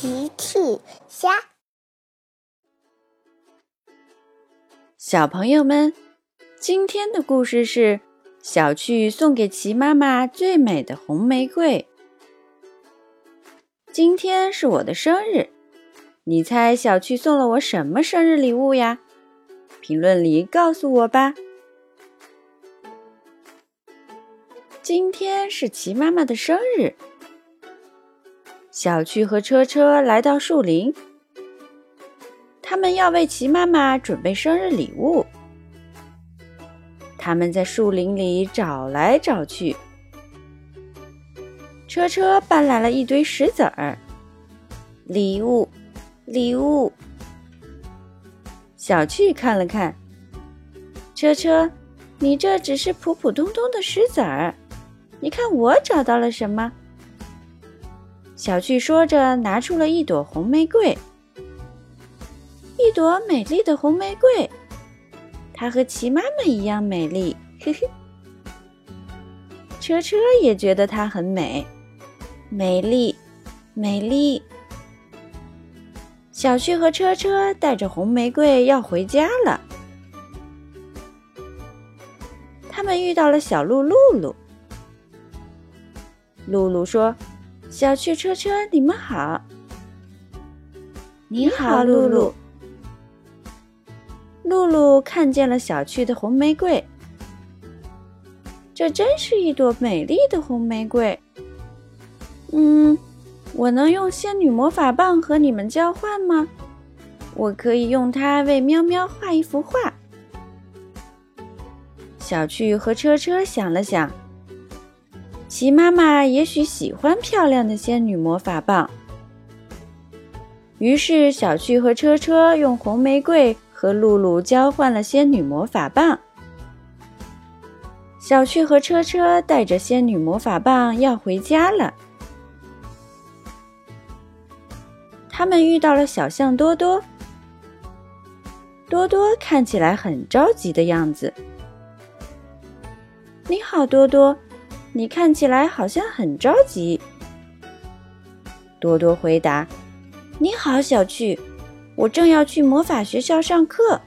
奇趣虾，小朋友们，今天的故事是小趣送给奇妈妈最美的红玫瑰。今天是我的生日，你猜小趣送了我什么生日礼物呀？评论里告诉我吧。今天是奇妈妈的生日。小趣和车车来到树林，他们要为奇妈妈准备生日礼物。他们在树林里找来找去，车车搬来了一堆石子儿。礼物，礼物。小趣看了看，车车，你这只是普普通通的石子儿，你看我找到了什么？小趣说着，拿出了一朵红玫瑰，一朵美丽的红玫瑰。它和齐妈妈一样美丽，嘿嘿。车车也觉得它很美，美丽，美丽。小趣和车车带着红玫瑰要回家了，他们遇到了小鹿露露。露露说。小趣车车，你们好。你好，露露。露露看见了小趣的红玫瑰，这真是一朵美丽的红玫瑰。嗯，我能用仙女魔法棒和你们交换吗？我可以用它为喵喵画一幅画。小趣和车车想了想。齐妈妈也许喜欢漂亮的仙女魔法棒，于是小趣和车车用红玫瑰和露露交换了仙女魔法棒。小趣和车车带着仙女魔法棒要回家了，他们遇到了小象多多。多多看起来很着急的样子。你好，多多。你看起来好像很着急。多多回答：“你好，小趣，我正要去魔法学校上课，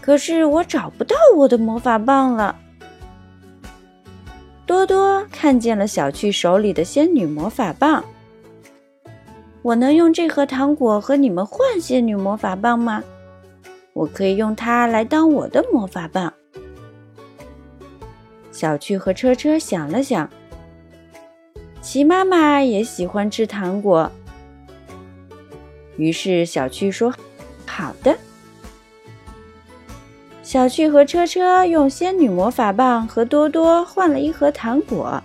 可是我找不到我的魔法棒了。”多多看见了小趣手里的仙女魔法棒，我能用这盒糖果和你们换仙女魔法棒吗？我可以用它来当我的魔法棒。小趣和车车想了想，齐妈妈也喜欢吃糖果，于是小趣说：“好的。”小趣和车车用仙女魔法棒和多多换了一盒糖果，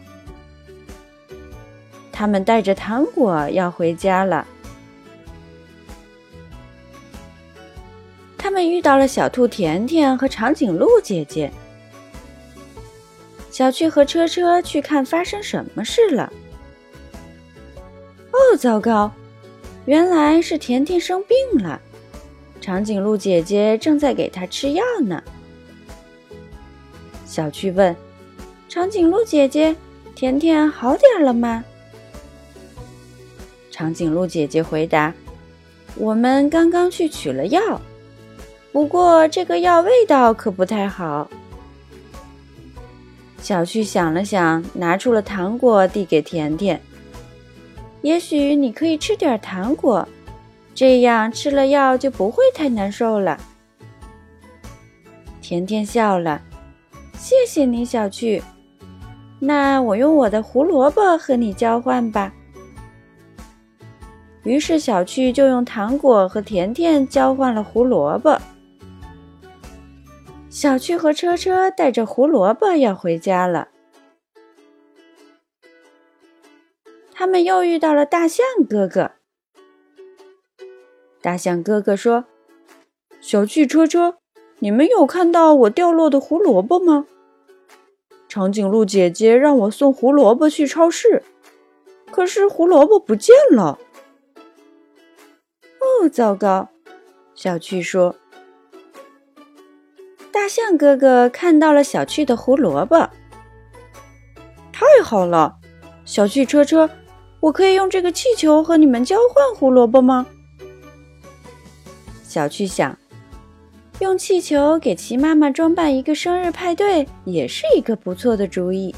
他们带着糖果要回家了。他们遇到了小兔甜甜和长颈鹿姐姐。小趣和车车去看发生什么事了。哦，糟糕！原来是甜甜生病了，长颈鹿姐姐正在给她吃药呢。小趣问：“长颈鹿姐姐，甜甜好点了吗？”长颈鹿姐姐回答：“我们刚刚去取了药，不过这个药味道可不太好。”小趣想了想，拿出了糖果递给甜甜。也许你可以吃点糖果，这样吃了药就不会太难受了。甜甜笑了，谢谢你，小趣。那我用我的胡萝卜和你交换吧。于是小趣就用糖果和甜甜交换了胡萝卜。小趣和车车带着胡萝卜要回家了，他们又遇到了大象哥哥。大象哥哥说：“小趣、车车，你们有看到我掉落的胡萝卜吗？长颈鹿姐姐让我送胡萝卜去超市，可是胡萝卜不见了。”哦，糟糕！小趣说。大象哥哥看到了小趣的胡萝卜，太好了！小趣车车，我可以用这个气球和你们交换胡萝卜吗？小趣想，用气球给齐妈妈装扮一个生日派对也是一个不错的主意。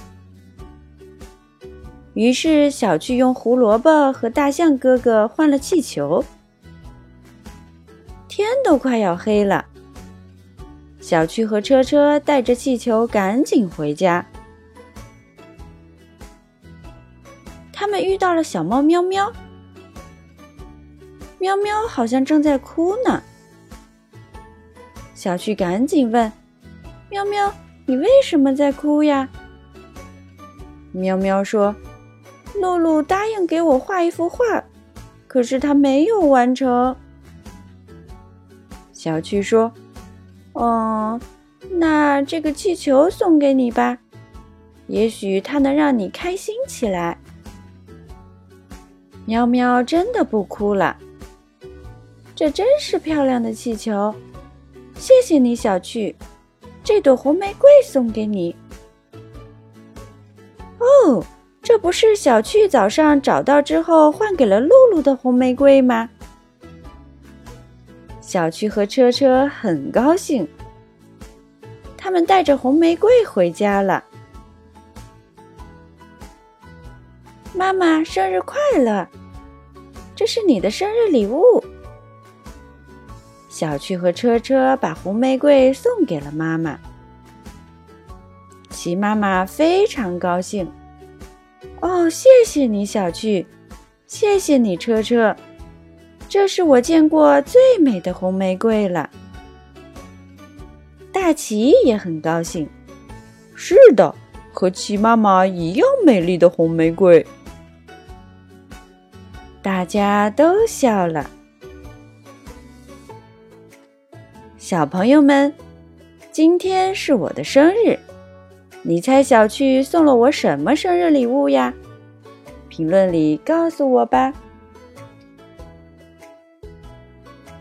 于是，小趣用胡萝卜和大象哥哥换了气球。天都快要黑了，小趣和车车带着气球赶紧回家。他们遇到了小猫喵喵，喵喵好像正在哭呢。小趣赶紧问：“喵喵，你为什么在哭呀？”喵喵说。露露答应给我画一幅画，可是他没有完成。小趣说：“嗯，那这个气球送给你吧，也许它能让你开心起来。”喵喵真的不哭了，这真是漂亮的气球，谢谢你，小趣。这朵红玫瑰送给你。哦。这不是小趣早上找到之后换给了露露的红玫瑰吗？小趣和车车很高兴，他们带着红玫瑰回家了。妈妈生日快乐！这是你的生日礼物。小趣和车车把红玫瑰送给了妈妈，齐妈妈非常高兴。哦，谢谢你，小趣，谢谢你，车车，这是我见过最美的红玫瑰了。大奇也很高兴，是的，和齐妈妈一样美丽的红玫瑰。大家都笑了。小朋友们，今天是我的生日。你猜小趣送了我什么生日礼物呀？评论里告诉我吧。